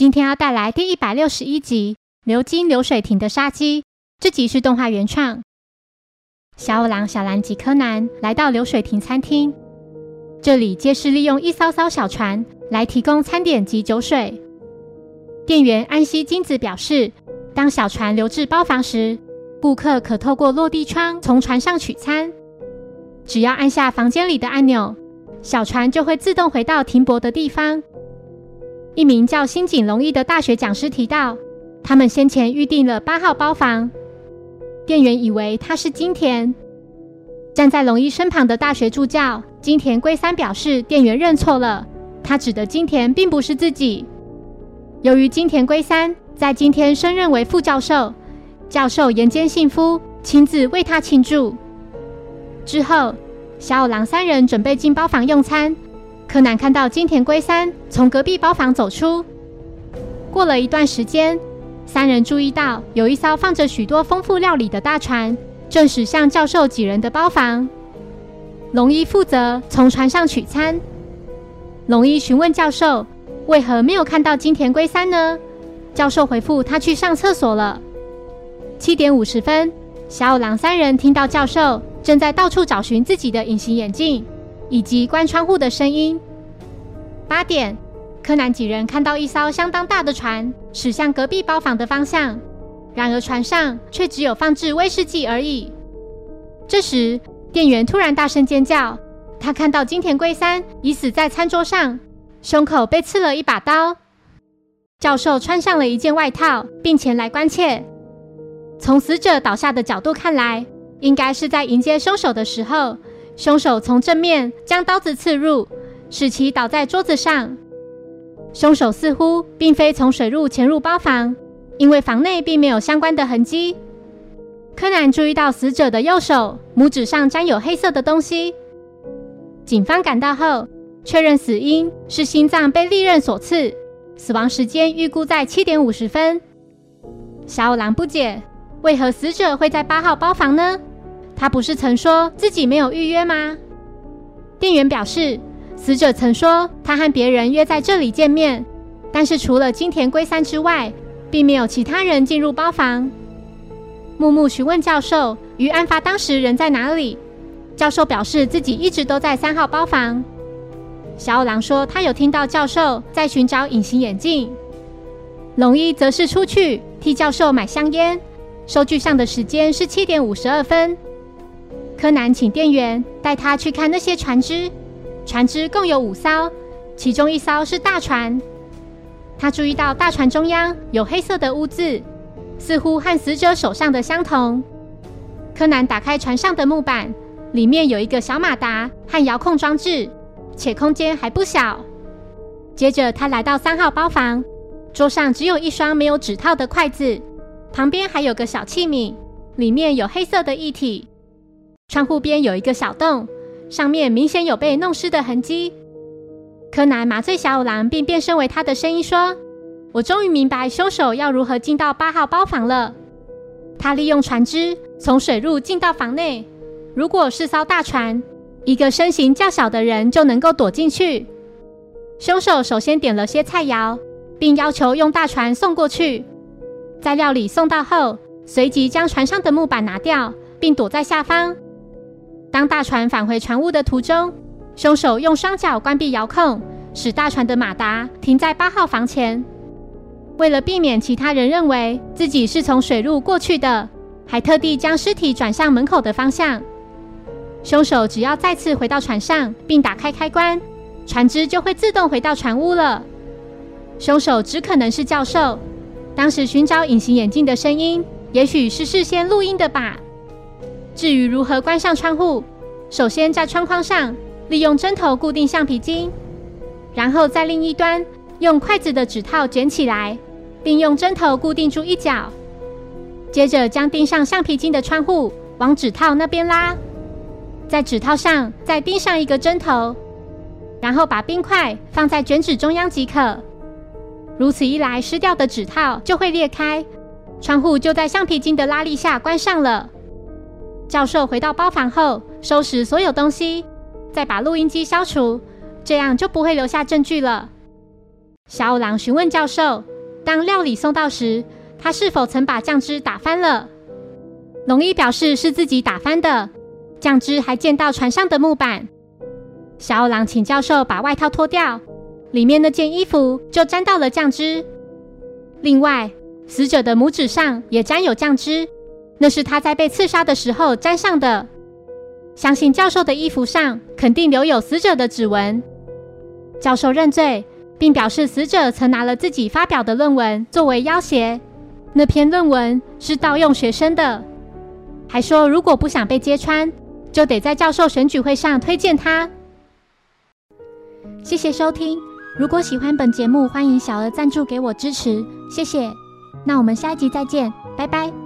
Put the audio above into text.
今天要带来第一百六十一集《流金流水亭的杀机》。这集是动画原创。小五郎、小兰及柯南来到流水亭餐厅，这里皆是利用一艘艘小船来提供餐点及酒水。店员安西金子表示，当小船流至包房时，顾客可透过落地窗从船上取餐。只要按下房间里的按钮，小船就会自动回到停泊的地方。一名叫新井龙一的大学讲师提到，他们先前预定了八号包房。店员以为他是金田。站在龙一身旁的大学助教金田圭三表示，店员认错了，他指的金田并不是自己。由于金田圭三在今天升任为副教授，教授岩间信夫亲自为他庆祝。之后，小五郎三人准备进包房用餐。柯南看到金田龟三从隔壁包房走出。过了一段时间，三人注意到有一艘放着许多丰富料理的大船正驶向教授几人的包房。龙一负责从船上取餐。龙一询问教授为何没有看到金田龟三呢？教授回复他去上厕所了。七点五十分，小五郎三人听到教授正在到处找寻自己的隐形眼镜。以及关窗户的声音。八点，柯南几人看到一艘相当大的船驶向隔壁包房的方向，然而船上却只有放置威士忌而已。这时，店员突然大声尖叫，他看到金田圭三已死在餐桌上，胸口被刺了一把刀。教授穿上了一件外套，并前来关切。从死者倒下的角度看来，应该是在迎接凶手的时候。凶手从正面将刀子刺入，使其倒在桌子上。凶手似乎并非从水路潜入包房，因为房内并没有相关的痕迹。柯南注意到死者的右手拇指上沾有黑色的东西。警方赶到后，确认死因是心脏被利刃所刺，死亡时间预估在七点五十分。小五郎不解，为何死者会在八号包房呢？他不是曾说自己没有预约吗？店员表示，死者曾说他和别人约在这里见面，但是除了金田圭三之外，并没有其他人进入包房。木木询问教授于案发当时人在哪里，教授表示自己一直都在三号包房。小五郎说他有听到教授在寻找隐形眼镜。龙一则是出去替教授买香烟，收据上的时间是七点五十二分。柯南请店员带他去看那些船只，船只共有五艘，其中一艘是大船。他注意到大船中央有黑色的污渍，似乎和死者手上的相同。柯南打开船上的木板，里面有一个小马达和遥控装置，且空间还不小。接着他来到三号包房，桌上只有一双没有指套的筷子，旁边还有个小器皿，里面有黑色的液体。窗户边有一个小洞，上面明显有被弄湿的痕迹。柯南麻醉小五郎，并变身为他的声音说：“我终于明白凶手要如何进到八号包房了。他利用船只从水路进到房内。如果是艘大船，一个身形较小的人就能够躲进去。凶手首先点了些菜肴，并要求用大船送过去。在料理送到后，随即将船上的木板拿掉，并躲在下方。”当大船返回船坞的途中，凶手用双脚关闭遥控，使大船的马达停在八号房前。为了避免其他人认为自己是从水路过去的，还特地将尸体转向门口的方向。凶手只要再次回到船上并打开开关，船只就会自动回到船坞了。凶手只可能是教授。当时寻找隐形眼镜的声音，也许是事先录音的吧。至于如何关上窗户，首先在窗框上利用针头固定橡皮筋，然后在另一端用筷子的指套卷起来，并用针头固定住一角。接着将钉上橡皮筋的窗户往指套那边拉，在指套上再钉上一个针头，然后把冰块放在卷纸中央即可。如此一来，湿掉的指套就会裂开，窗户就在橡皮筋的拉力下关上了。教授回到包房后，收拾所有东西，再把录音机消除，这样就不会留下证据了。小五郎询问教授当料理送到时，他是否曾把酱汁打翻了？龙一表示是自己打翻的，酱汁还溅到船上的木板。小五郎请教授把外套脱掉，里面那件衣服就沾到了酱汁。另外，死者的拇指上也沾有酱汁，那是他在被刺杀的时候沾上的。相信教授的衣服上肯定留有死者的指纹。教授认罪，并表示死者曾拿了自己发表的论文作为要挟，那篇论文是盗用学生的，还说如果不想被揭穿，就得在教授选举会上推荐他。谢谢收听，如果喜欢本节目，欢迎小额赞助给我支持，谢谢。那我们下一集再见，拜拜。